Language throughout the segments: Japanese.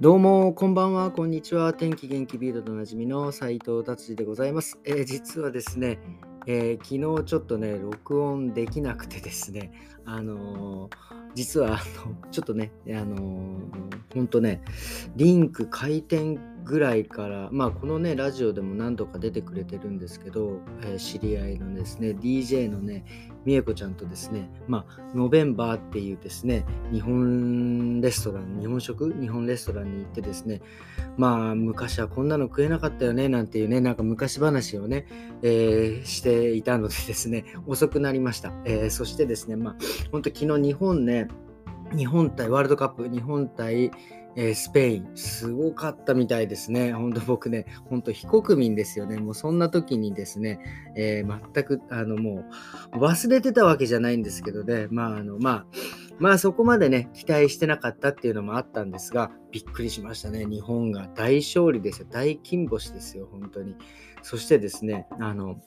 どうも、こんばんは、こんにちは。天気元気ビールドおなじみの斉藤達治でございます。えー実はですね、えー昨日ちょっとね、録音できなくてですね、あのー実はあの、ちょっとね、あのーほんとね、リンク回転ぐらいから、まあ、このね、ラジオでも何度か出てくれてるんですけど、えー知り合いのですね、DJ のね、みえこちゃんとですね、まあ、ノベンバーっていうですね、日本レストラン、日本食？日本レストランに行ってですね、まあ、昔はこんなの食えなかったよね、なんていうね、なんか昔話をね、えーしていたのでですね、遅くなりました。えーそしてですね、まあ、本当昨日日本ね、日本対ワールドカップ、日本対、えースペイン、すごかったみたいですね。本当僕ね、本当非国民ですよね。もうそんな時にですね、えー全く、あの、もう忘れてたわけじゃないんですけどね、まあ、あの、まあ、まあそこまでね、期待してなかったっていうのもあったんですが、びっくりしましたね。日本が大勝利ですよ。大金星ですよ、本当に。そしてですね、あの、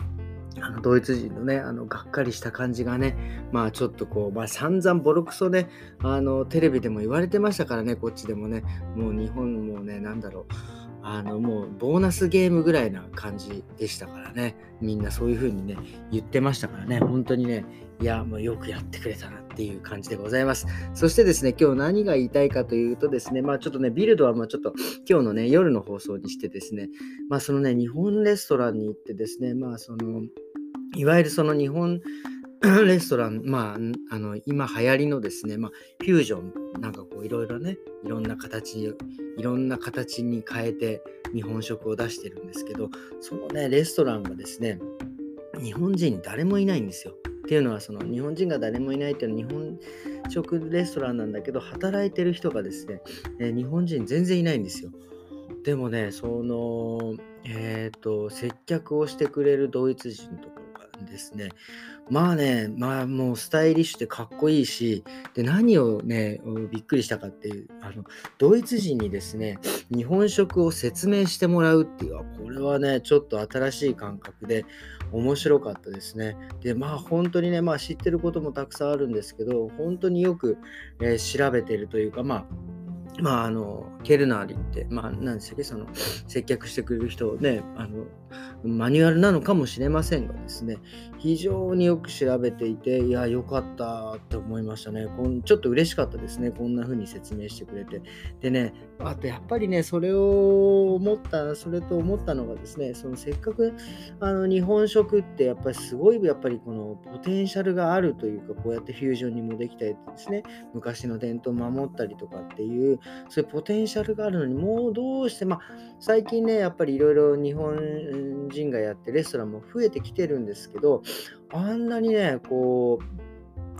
あのドイツ人のね、あのがっかりした感じがね、まあちょっとこう、まあ散々ボロクソね、あのテレビでも言われてましたからね、こっちでもね、もう日本もね、何だろう、あのもうボーナスゲームぐらいな感じでしたからね、みんなそういう風にね、言ってましたからね、本当にね、いや、もうよくやってくれたなっていう感じでございます。そしてですね、今日何が言いたいかというとですね、まあちょっとね、ビルドはまあちょっと今日のね、夜の放送にしてですね、まあそのね、日本レストランに行ってですね、まあその、いわゆるその日本 レストラン、まあ、あの今流行りのですね、まあ、フュージョン、なんかこういろいろね、いろんな形、いろんな形に変えて日本食を出してるんですけど、そのね、レストランはですね、日本人誰もいないんですよ。っていうのは、その日本人が誰もいないっていうのは日本食レストランなんだけど、働いてる人がですね、えー日本人全然いないんですよ。でもね、その、えっ、と、接客をしてくれるドイツ人とかですね、まあね、まあもうスタイリッシュでかっこいいし、で、何をね、びっくりしたかっていう、あの、ドイツ人にですね、日本食を説明してもらうっていう、これはね、ちょっと新しい感覚で面白かったですね。で、まあ本当にね、まあ知ってることもたくさんあるんですけど、本当によく、えー調べてるというか、まあ、まあ、あの、ケルナーリって、まあ、なんでしたっけ、その、接客してくれる人ね、あの、マニュアルなのかもしれませんがですね、非常によく調べていて、いや、よかったって思いましたね。こんちょっと嬉しかったですね、こんな風に説明してくれて。でね、あとやっぱりね、それを思った、それと思ったのがですね、そのせっかくあの日本食ってやっぱりすごいやっぱりこのポテンシャルがあるというか、こうやってフュージョンにもできたりですね、昔の伝統を守ったりとかっていう、そういうポテンシャルがあるのに、もうどうして、まあ、最近ね、やっぱりいろいろ日本人がやってレストランも増えてきてるんですけど、あんなにね、こう、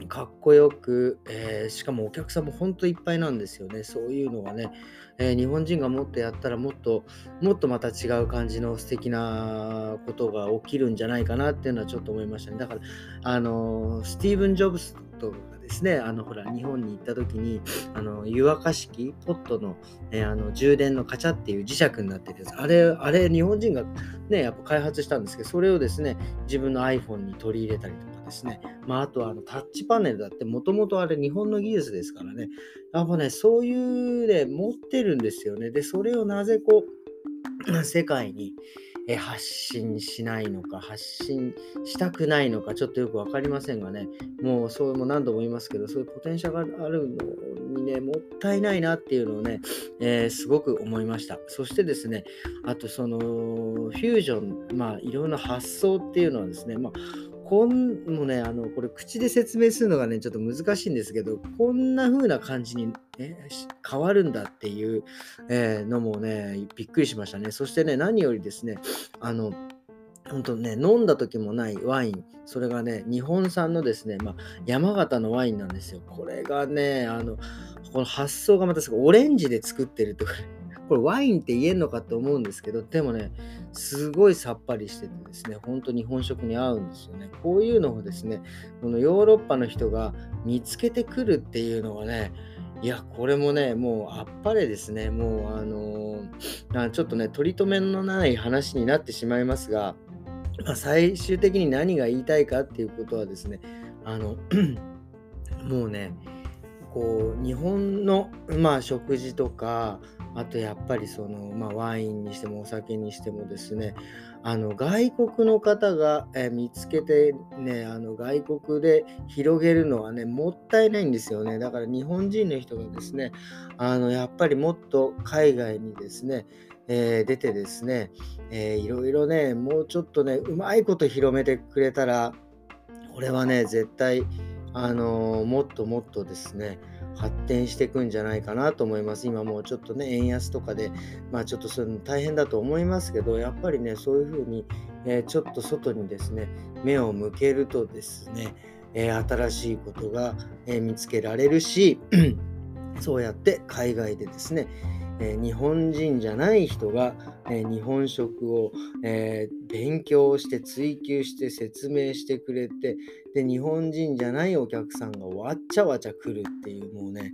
かっこよく、えーしかもお客さんも本当いっぱいなんですよね。そういうのがね、えー日本人がもっとやったらもっともっとまた違う感じの素敵なことが起きるんじゃないかなっていうのはちょっと思いましたね。だから、あの、スティーブン・ジョブズとかですね、あの、ほら、日本に行った時に、あの、湯沸かし器、ポットの,、えーあの充電のカチャっていう磁石になってるやつ、あれ、あれ、日本人がね、やっぱ開発したんですけど、それをですね、自分の iPhone に取り入れたりとかですね、まあ、あとはあのタッチパネルだって、もともとあれ日本の技術ですからね、やっぱね、そういうね、持ってるんですよね。で、それをなぜこう、世界にえ発信しないのか、発信したくないのか、ちょっとよく分かりませんがね、もうそうも何度も言いますけど、そういうポテンシャルがあるのにね、もったいないなっていうのをね、えーすごく思いました。そしてですね、あとそのフュージョン、まあいろんな発想っていうのはですね、まあこんもね、あの、これ口で説明するのがね、ちょっと難しいんですけど、こんな風な感じに、ね、変わるんだっていう、えーのもね、びっくりしましたね。そしてね、何よりですね、あの、本当ね、飲んだ時もないワイン、それがね、日本産のですね、まあ、山形のワインなんですよ。これがね、あの、この発想がまたすごいオレンジで作ってるとか、これワインって言えんのかって思うんですけど、でもね、すごいさっぱりしててですね、本当日本食に合うんですよね。こういうのをですね、このヨーロッパの人が見つけてくるっていうのがね、いや、これもね、もうあっぱれですね。もう、あのーちょっとね、取り留めのない話になってしまいますが、まあ、最終的に何が言いたいかっていうことはですね、あの、もうね、こう日本の、まあ、食事とかあとやっぱりその、まあ、ワインにしてもお酒にしてもですねあの外国の方が、え見つけてねあの外国で広げるのはねもったいないんですよね。だから日本人の人がですねあのやっぱりもっと海外にですねえー、出てですね、えー、いろいろね、もうちょっとね、うまいこと広めてくれたら、これはね、絶対、あの、もっともっとですね、発展していくんじゃないかなと思います。今もうちょっとね、円安とかで、まあちょっとそういうの大変だと思いますけど、やっぱりね、そういうふうに、えー、ちょっと外にですね、目を向けるとですね、えー、新しいことが、えー、見つけられるし、そうやって海外でですね、えー、日本人じゃない人が、えー、日本食を、えー、勉強して追求して説明してくれてで日本人じゃないお客さんがわっちゃわちゃ来るっていうもうね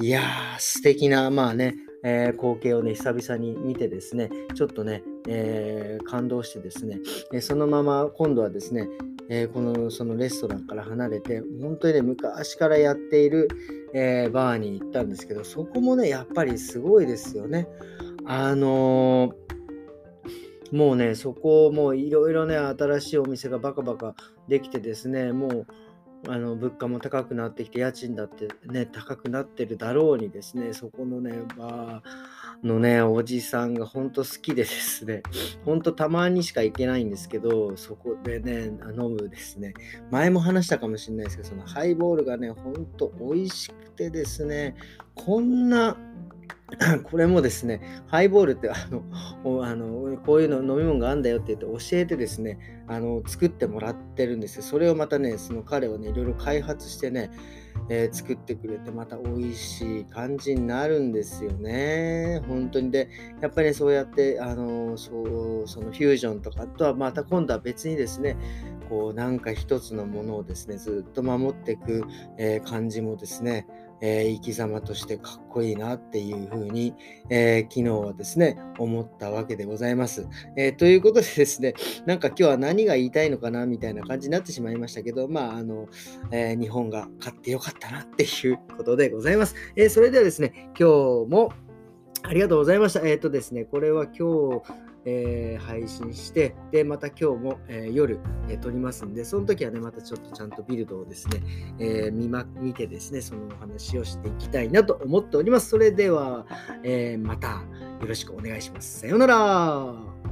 いやー素敵なまあね、え光景をね久々に見てですねちょっとね、え感動してですね、えそのまま今度はですねえ、このそのレストランから離れて本当にね昔からやっている、え、バーに行ったんですけどそこもねやっぱりすごいですよね。あの、もうねそこもいろいろね新しいお店がバカバカできてですねもうあの物価も高くなってきて家賃だってね高くなってるだろうにですねそこのねバーのねおじさんがほんと好きでですねほんとたまにしか行けないんですけどそこでね飲むですね。前も話したかもしれないですけどそのハイボールがねほんと美味しくてですねこんなこれもですね、ハイボールってあのあのこういうの飲み物があるんだよって言って教えてですね、あの作ってもらってるんですよ。それをまたね、その彼はね、いろいろ開発してね、えー、作ってくれて、また美味しい感じになるんですよね。本当に。で、やっぱり、そうやって、あのそうそのフュージョンとかとはまた今度は別にですね、こうなんか一つのものをですね、ずっと守っていく、えー、感じもですね、えー、生き様としてかっこいいなっていうふうに、えー、昨日はですね、思ったわけでございます、えー、ということでですね、なんか今日は何が言いたいのかなみたいな感じになってしまいましたけど、まあ、あの、え日本が勝ってよかったなっていうことでございます。えそれではですね、今日もありがとうございました。えっ、とですね、これは今日、えー、配信して、で、また今日も、えー、夜、えー、撮りますんで、その時はね、またちょっとちゃんとビルドをですね、え見ま、見てですね、そのお話をしていきたいなと思っております。それでは、えまたよろしくお願いします。さようなら。